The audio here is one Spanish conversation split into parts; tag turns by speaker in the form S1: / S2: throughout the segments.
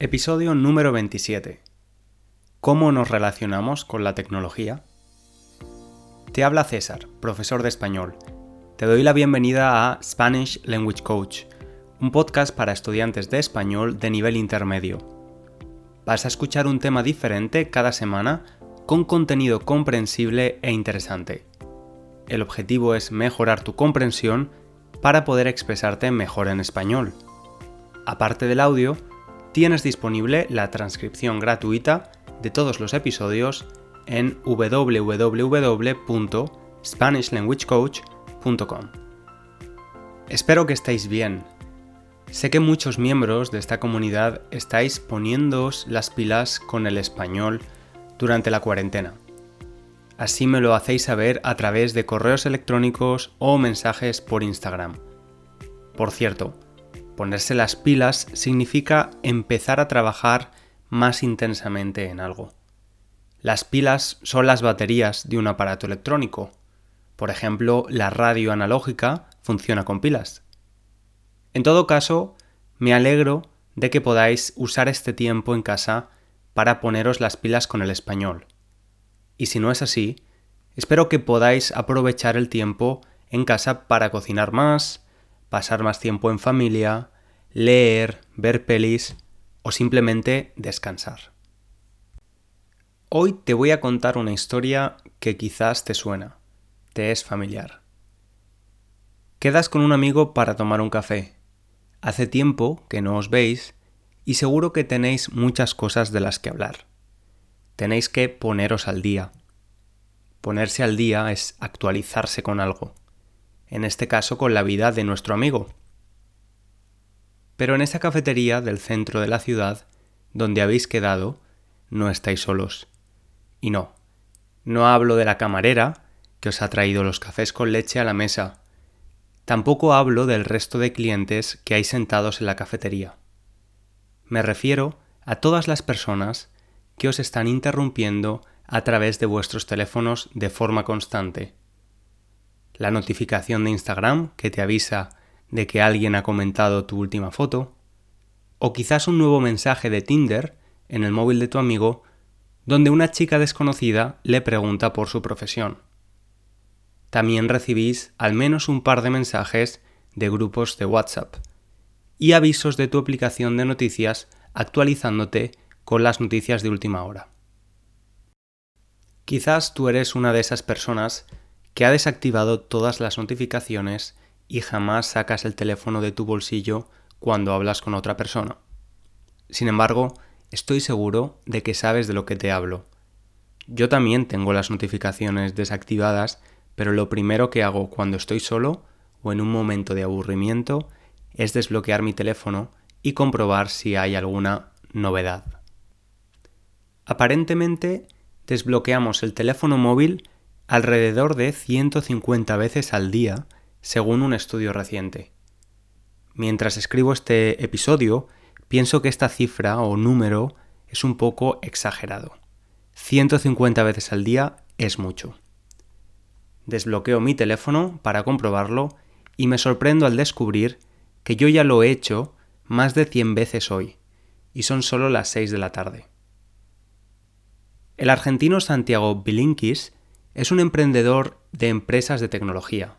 S1: Episodio número 27. ¿Cómo nos relacionamos con la tecnología? Te habla César, profesor de español. Te doy la bienvenida a Spanish Language Coach, un podcast para estudiantes de español de nivel intermedio. Vas a escuchar un tema diferente cada semana con contenido comprensible e interesante. El objetivo es mejorar tu comprensión para poder expresarte mejor en español. Aparte del audio, tienes disponible la transcripción gratuita de todos los episodios en www.spanishlanguagecoach.com. Espero que estéis bien. Sé que muchos miembros de esta comunidad estáis poniéndoos las pilas con el español durante la cuarentena. Así me lo hacéis saber a través de correos electrónicos o mensajes por Instagram. Por cierto, Ponerse las pilas significa empezar a trabajar más intensamente en algo. Las pilas son las baterías de un aparato electrónico. Por ejemplo, la radio analógica funciona con pilas. En todo caso, me alegro de que podáis usar este tiempo en casa para poneros las pilas con el español. Y si no es así, espero que podáis aprovechar el tiempo en casa para cocinar más, pasar más tiempo en familia, leer, ver pelis o simplemente descansar. Hoy te voy a contar una historia que quizás te suena, te es familiar. Quedas con un amigo para tomar un café. Hace tiempo que no os veis y seguro que tenéis muchas cosas de las que hablar. Tenéis que poneros al día. Ponerse al día es actualizarse con algo en este caso con la vida de nuestro amigo. Pero en esa cafetería del centro de la ciudad, donde habéis quedado, no estáis solos. Y no, no hablo de la camarera que os ha traído los cafés con leche a la mesa. Tampoco hablo del resto de clientes que hay sentados en la cafetería. Me refiero a todas las personas que os están interrumpiendo a través de vuestros teléfonos de forma constante la notificación de Instagram que te avisa de que alguien ha comentado tu última foto, o quizás un nuevo mensaje de Tinder en el móvil de tu amigo donde una chica desconocida le pregunta por su profesión. También recibís al menos un par de mensajes de grupos de WhatsApp y avisos de tu aplicación de noticias actualizándote con las noticias de última hora. Quizás tú eres una de esas personas que ha desactivado todas las notificaciones y jamás sacas el teléfono de tu bolsillo cuando hablas con otra persona. Sin embargo, estoy seguro de que sabes de lo que te hablo. Yo también tengo las notificaciones desactivadas, pero lo primero que hago cuando estoy solo o en un momento de aburrimiento es desbloquear mi teléfono y comprobar si hay alguna novedad. Aparentemente, desbloqueamos el teléfono móvil alrededor de 150 veces al día, según un estudio reciente. Mientras escribo este episodio, pienso que esta cifra o número es un poco exagerado. 150 veces al día es mucho. Desbloqueo mi teléfono para comprobarlo y me sorprendo al descubrir que yo ya lo he hecho más de 100 veces hoy, y son solo las 6 de la tarde. El argentino Santiago Bilinkis es un emprendedor de empresas de tecnología.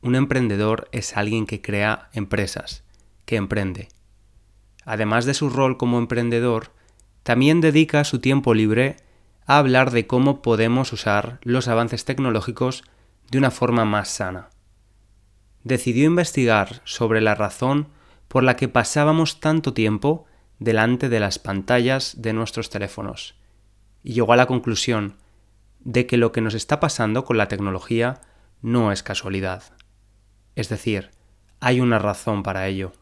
S1: Un emprendedor es alguien que crea empresas, que emprende. Además de su rol como emprendedor, también dedica su tiempo libre a hablar de cómo podemos usar los avances tecnológicos de una forma más sana. Decidió investigar sobre la razón por la que pasábamos tanto tiempo delante de las pantallas de nuestros teléfonos y llegó a la conclusión de que lo que nos está pasando con la tecnología no es casualidad. Es decir, hay una razón para ello.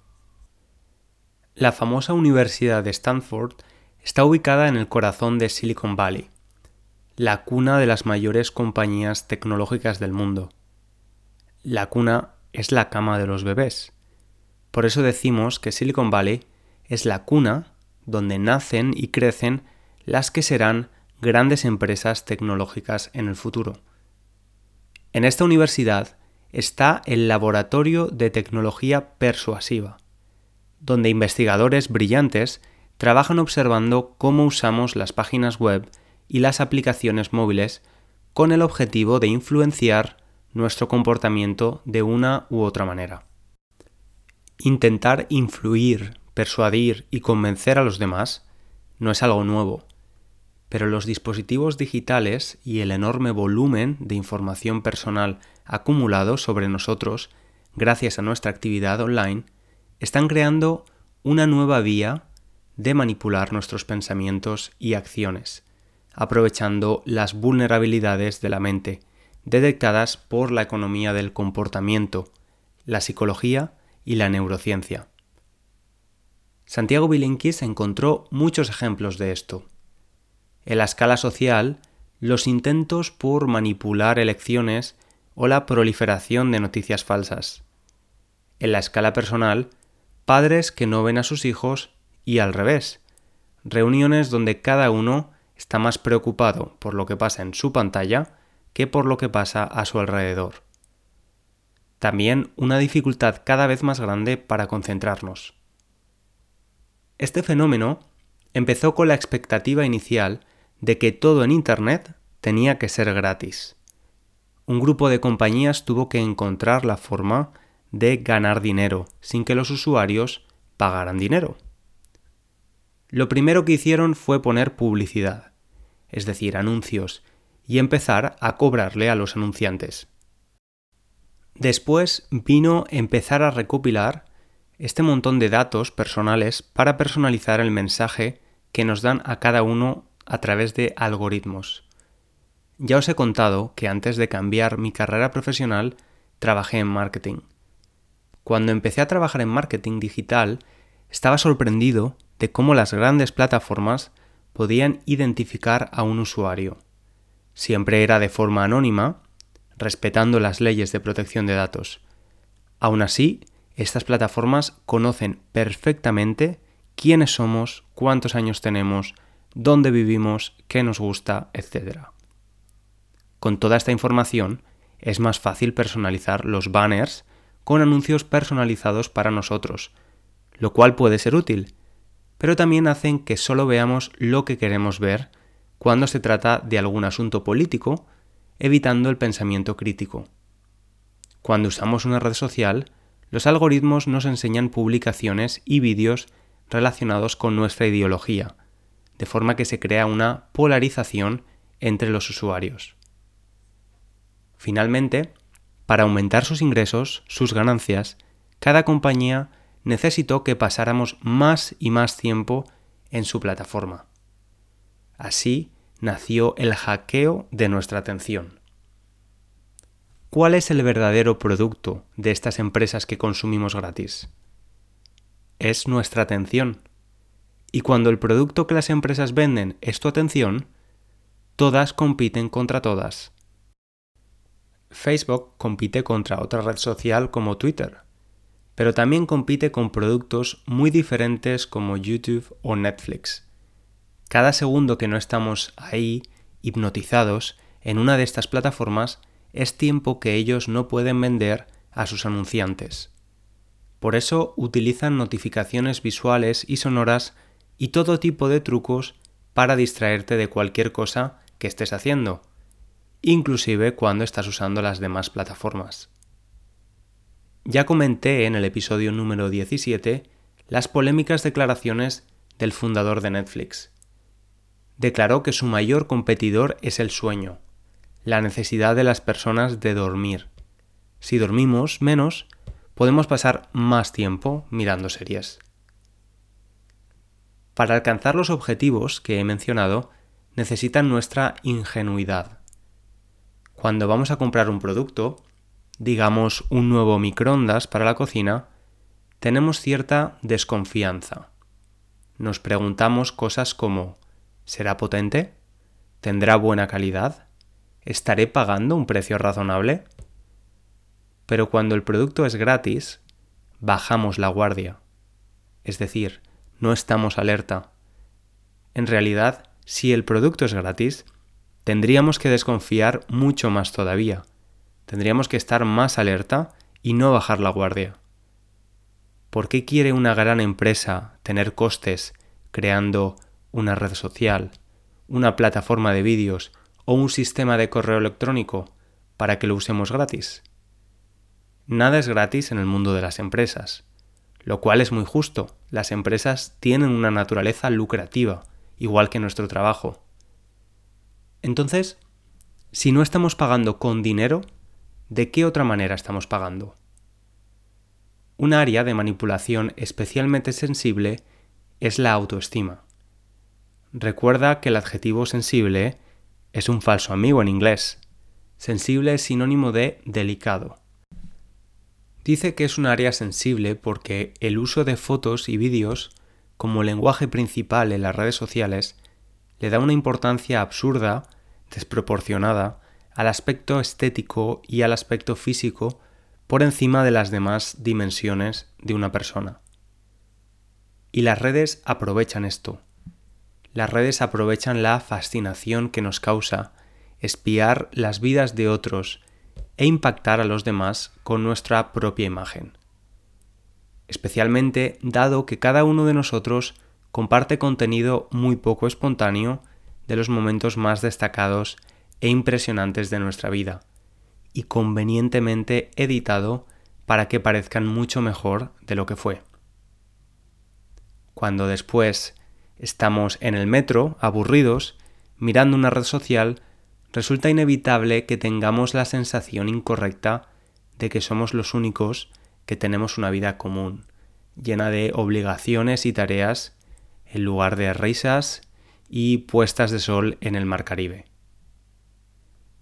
S1: La famosa Universidad de Stanford está ubicada en el corazón de Silicon Valley, la cuna de las mayores compañías tecnológicas del mundo. La cuna es la cama de los bebés. Por eso decimos que Silicon Valley es la cuna donde nacen y crecen las que serán grandes empresas tecnológicas en el futuro. En esta universidad está el Laboratorio de Tecnología Persuasiva, donde investigadores brillantes trabajan observando cómo usamos las páginas web y las aplicaciones móviles con el objetivo de influenciar nuestro comportamiento de una u otra manera. Intentar influir, persuadir y convencer a los demás no es algo nuevo, pero los dispositivos digitales y el enorme volumen de información personal acumulado sobre nosotros gracias a nuestra actividad online están creando una nueva vía de manipular nuestros pensamientos y acciones, aprovechando las vulnerabilidades de la mente detectadas por la economía del comportamiento, la psicología y la neurociencia. Santiago Bilinkis encontró muchos ejemplos de esto. En la escala social, los intentos por manipular elecciones o la proliferación de noticias falsas. En la escala personal, padres que no ven a sus hijos y al revés. Reuniones donde cada uno está más preocupado por lo que pasa en su pantalla que por lo que pasa a su alrededor. También una dificultad cada vez más grande para concentrarnos. Este fenómeno empezó con la expectativa inicial de que todo en Internet tenía que ser gratis. Un grupo de compañías tuvo que encontrar la forma de ganar dinero sin que los usuarios pagaran dinero. Lo primero que hicieron fue poner publicidad, es decir, anuncios, y empezar a cobrarle a los anunciantes. Después vino empezar a recopilar este montón de datos personales para personalizar el mensaje que nos dan a cada uno a través de algoritmos. Ya os he contado que antes de cambiar mi carrera profesional trabajé en marketing. Cuando empecé a trabajar en marketing digital, estaba sorprendido de cómo las grandes plataformas podían identificar a un usuario. Siempre era de forma anónima, respetando las leyes de protección de datos. Aún así, estas plataformas conocen perfectamente quiénes somos, cuántos años tenemos, dónde vivimos, qué nos gusta, etc. Con toda esta información, es más fácil personalizar los banners con anuncios personalizados para nosotros, lo cual puede ser útil, pero también hacen que solo veamos lo que queremos ver cuando se trata de algún asunto político, evitando el pensamiento crítico. Cuando usamos una red social, los algoritmos nos enseñan publicaciones y vídeos relacionados con nuestra ideología, de forma que se crea una polarización entre los usuarios. Finalmente, para aumentar sus ingresos, sus ganancias, cada compañía necesitó que pasáramos más y más tiempo en su plataforma. Así nació el hackeo de nuestra atención. ¿Cuál es el verdadero producto de estas empresas que consumimos gratis? Es nuestra atención. Y cuando el producto que las empresas venden es tu atención, todas compiten contra todas. Facebook compite contra otra red social como Twitter, pero también compite con productos muy diferentes como YouTube o Netflix. Cada segundo que no estamos ahí, hipnotizados, en una de estas plataformas, es tiempo que ellos no pueden vender a sus anunciantes. Por eso utilizan notificaciones visuales y sonoras y todo tipo de trucos para distraerte de cualquier cosa que estés haciendo, inclusive cuando estás usando las demás plataformas. Ya comenté en el episodio número 17 las polémicas declaraciones del fundador de Netflix. Declaró que su mayor competidor es el sueño, la necesidad de las personas de dormir. Si dormimos menos, podemos pasar más tiempo mirando series. Para alcanzar los objetivos que he mencionado, necesitan nuestra ingenuidad. Cuando vamos a comprar un producto, digamos, un nuevo microondas para la cocina, tenemos cierta desconfianza. Nos preguntamos cosas como ¿será potente? ¿Tendrá buena calidad? ¿Estaré pagando un precio razonable? Pero cuando el producto es gratis, bajamos la guardia. Es decir, no estamos alerta. En realidad, si el producto es gratis, tendríamos que desconfiar mucho más todavía Tendríamos que estar más alerta y no bajar la guardia. ¿Por qué quiere una gran empresa tener costes creando una red social, una plataforma de vídeos o un sistema de correo electrónico para que lo usemos gratis? Nada es gratis en el mundo de las empresas, lo cual es muy justo. Las empresas tienen una naturaleza lucrativa, igual que nuestro trabajo. Entonces, si no estamos pagando con dinero, ¿de qué otra manera estamos pagando? Un área de manipulación especialmente sensible es la autoestima. Recuerda que el adjetivo sensible es un falso amigo en inglés. Sensible es sinónimo de delicado. Dice que es un área sensible porque el uso de fotos y vídeos como lenguaje principal en las redes sociales le da una importancia absurda, desproporcionada, al aspecto estético y al aspecto físico por encima de las demás dimensiones de una persona. Y las redes aprovechan esto. Las redes aprovechan la fascinación que nos causa espiar las vidas de otros e impactar a los demás con nuestra propia imagen. Especialmente dado que cada uno de nosotros comparte contenido muy poco espontáneo de los momentos más destacados e impresionantes de nuestra vida y convenientemente editado para que parezcan mucho mejor de lo que fue. Cuando después estamos en el metro, aburridos, mirando una red social, resulta inevitable que tengamos la sensación incorrecta de que somos los únicos que tenemos una vida común, llena de obligaciones y tareas, en lugar de risas y puestas de sol en el mar Caribe.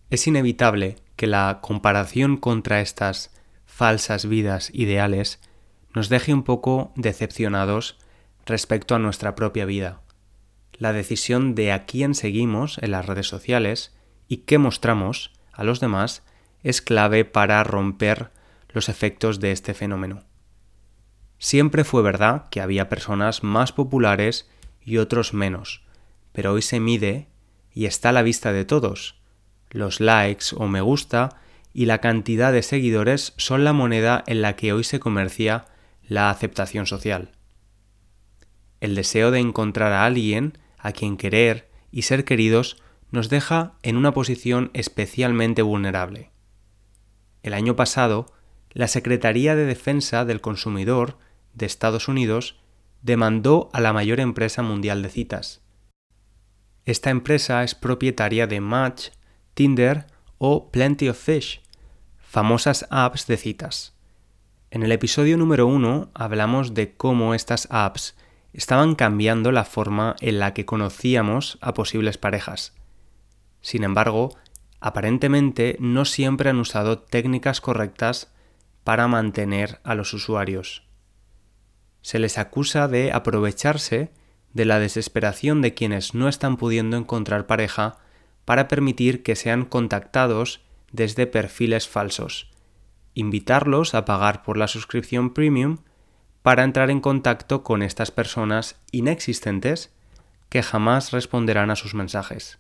S1: Es inevitable que la comparación contra estas falsas vidas ideales nos deje un poco decepcionados respecto a nuestra propia vida. La decisión de a quién seguimos en las redes sociales y qué mostramos a los demás es clave para romper los efectos de este fenómeno. Siempre fue verdad que había personas más populares y otros menos, pero hoy se mide y está a la vista de todos, los likes o me gusta y la cantidad de seguidores son la moneda en la que hoy se comercia la aceptación social. El deseo de encontrar a alguien a quien querer y ser queridos nos deja en una posición especialmente vulnerable. El año pasado, la Secretaría de Defensa del Consumidor de Estados Unidos demandó a la mayor empresa mundial de citas. Esta empresa es propietaria de Match, Tinder o Plenty of Fish, famosas apps de citas. En el episodio número 1 hablamos de cómo estas apps estaban cambiando la forma en la que conocíamos a posibles parejas. Sin embargo, aparentemente no siempre han usado técnicas correctas para mantener a los usuarios. Se les acusa de aprovecharse de la desesperación de quienes no están pudiendo encontrar pareja para permitir que sean contactados desde perfiles falsos, invitarlos a pagar por la suscripción premium para entrar en contacto con estas personas inexistentes que jamás responderán a sus mensajes.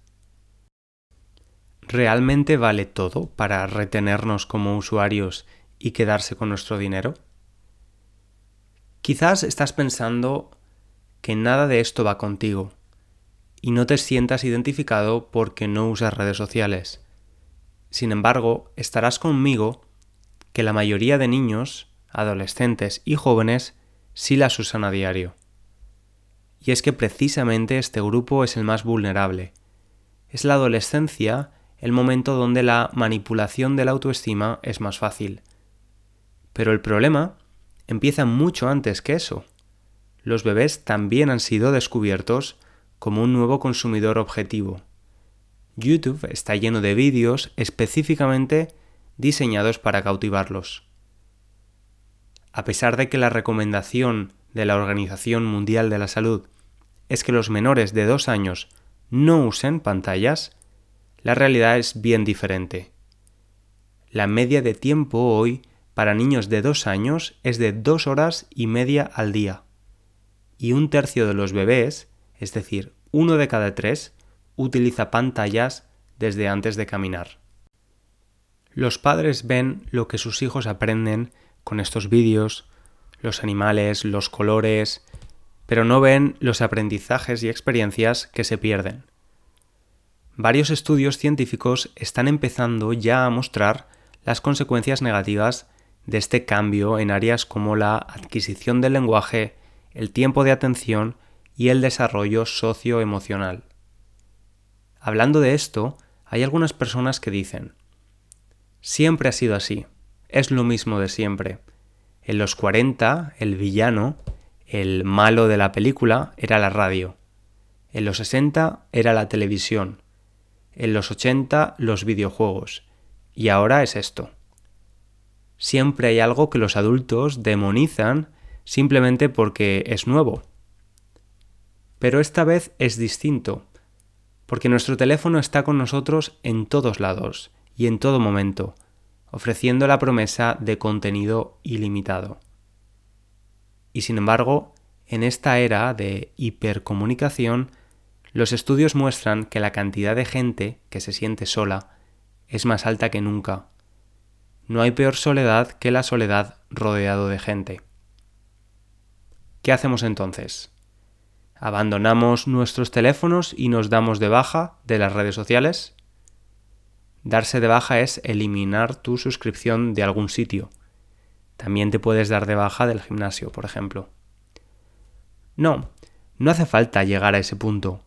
S1: ¿Realmente vale todo para retenernos como usuarios y quedarse con nuestro dinero? Quizás estás pensando que nada de esto va contigo y no te sientas identificado porque no usas redes sociales. Sin embargo, estarás conmigo que la mayoría de niños, adolescentes y jóvenes sí las usan a diario. Y es que precisamente este grupo es el más vulnerable. Es la adolescencia el momento donde la manipulación de la autoestima es más fácil. Pero el problema empieza mucho antes que eso. Los bebés también han sido descubiertos como un nuevo consumidor objetivo. YouTube está lleno de vídeos específicamente diseñados para cautivarlos. A pesar de que la recomendación de la Organización Mundial de la Salud es que los menores de dos años no usen pantallas, la realidad es bien diferente. La media de tiempo hoy para niños de dos años es de dos horas y media al día. Y un tercio de los bebés es decir, uno de cada tres utiliza pantallas desde antes de caminar. Los padres ven lo que sus hijos aprenden con estos vídeos, los animales, los colores, pero no ven los aprendizajes y experiencias que se pierden. Varios estudios científicos están empezando ya a mostrar las consecuencias negativas de este cambio en áreas como la adquisición del lenguaje, el tiempo de atención y el desarrollo socioemocional. Hablando de esto, hay algunas personas que dicen, siempre ha sido así, es lo mismo de siempre. En los 40, el villano, el malo de la película, era la radio. En los 60 era la televisión. En los 80 los videojuegos. Y ahora es esto. Siempre hay algo que los adultos demonizan simplemente porque es nuevo. Pero esta vez es distinto, porque nuestro teléfono está con nosotros en todos lados y en todo momento, ofreciendo la promesa de contenido ilimitado. Y sin embargo, en esta era de hipercomunicación, los estudios muestran que la cantidad de gente que se siente sola es más alta que nunca. No hay peor soledad que la soledad rodeado de gente. ¿Qué hacemos entonces? ¿Abandonamos nuestros teléfonos y nos damos de baja de las redes sociales? Darse de baja es eliminar tu suscripción de algún sitio. También te puedes dar de baja del gimnasio, por ejemplo. No, no hace falta llegar a ese punto.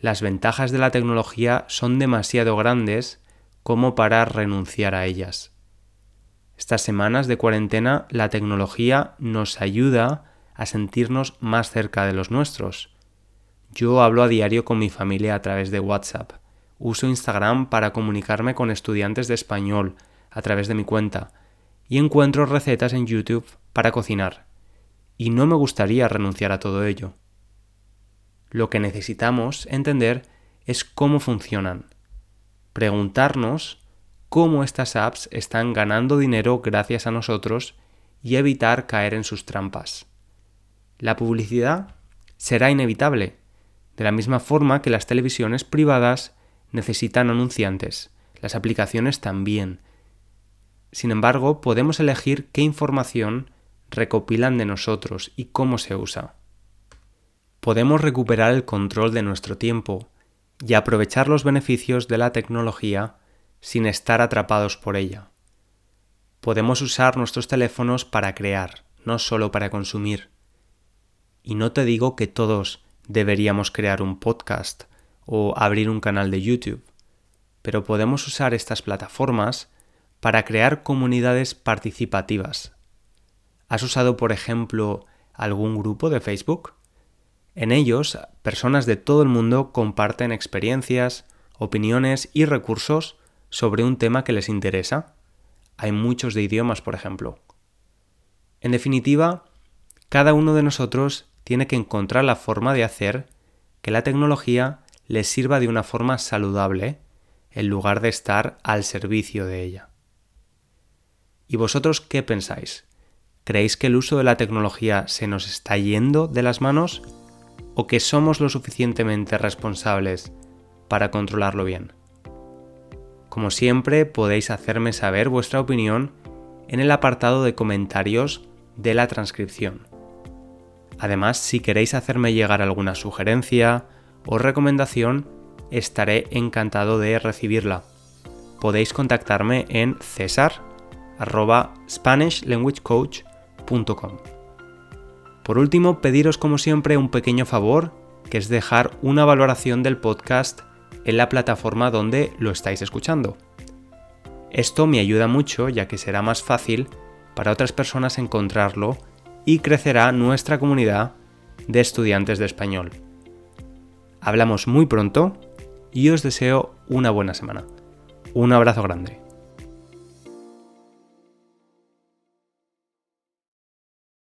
S1: Las ventajas de la tecnología son demasiado grandes como para renunciar a ellas. Estas semanas de cuarentena la tecnología nos ayuda a sentirnos más cerca de los nuestros. Yo hablo a diario con mi familia a través de WhatsApp. Uso Instagram para comunicarme con estudiantes de español a través de mi cuenta y encuentro recetas en YouTube para cocinar. Y no me gustaría renunciar a todo ello. Lo que necesitamos entender es cómo funcionan. Preguntarnos cómo estas apps están ganando dinero gracias a nosotros y evitar caer en sus trampas. La publicidad será inevitable, de la misma forma que las televisiones privadas necesitan anunciantes, las aplicaciones también. Sin embargo, podemos elegir qué información recopilan de nosotros y cómo se usa. Podemos recuperar el control de nuestro tiempo y aprovechar los beneficios de la tecnología sin estar atrapados por ella. Podemos usar nuestros teléfonos para crear, no solo para consumir. Y no te digo que todos deberíamos crear un podcast o abrir un canal de YouTube, pero podemos usar estas plataformas para crear comunidades participativas. ¿Has usado, por ejemplo, algún grupo de Facebook? En ellos, personas de todo el mundo comparten experiencias, opiniones y recursos sobre un tema que les interesa. Hay muchos de idiomas, por ejemplo. En definitiva, cada uno de nosotros tiene que encontrar la forma de hacer que la tecnología les sirva de una forma saludable en lugar de estar al servicio de ella. ¿Y vosotros qué pensáis? ¿Creéis que el uso de la tecnología se nos está yendo de las manos o que somos lo suficientemente responsables para controlarlo bien? Como siempre, podéis hacerme saber vuestra opinión en el apartado de comentarios de la transcripción. Además, si queréis hacerme llegar alguna sugerencia o recomendación, estaré encantado de recibirla. Podéis contactarme en cesar.spanishlanguagecoach.com. Por último, pediros como siempre un pequeño favor, que es dejar una valoración del podcast en la plataforma donde lo estáis escuchando. Esto me ayuda mucho ya que será más fácil para otras personas encontrarlo y crecerá nuestra comunidad de estudiantes de español. Hablamos muy pronto y os deseo una buena semana. Un abrazo grande.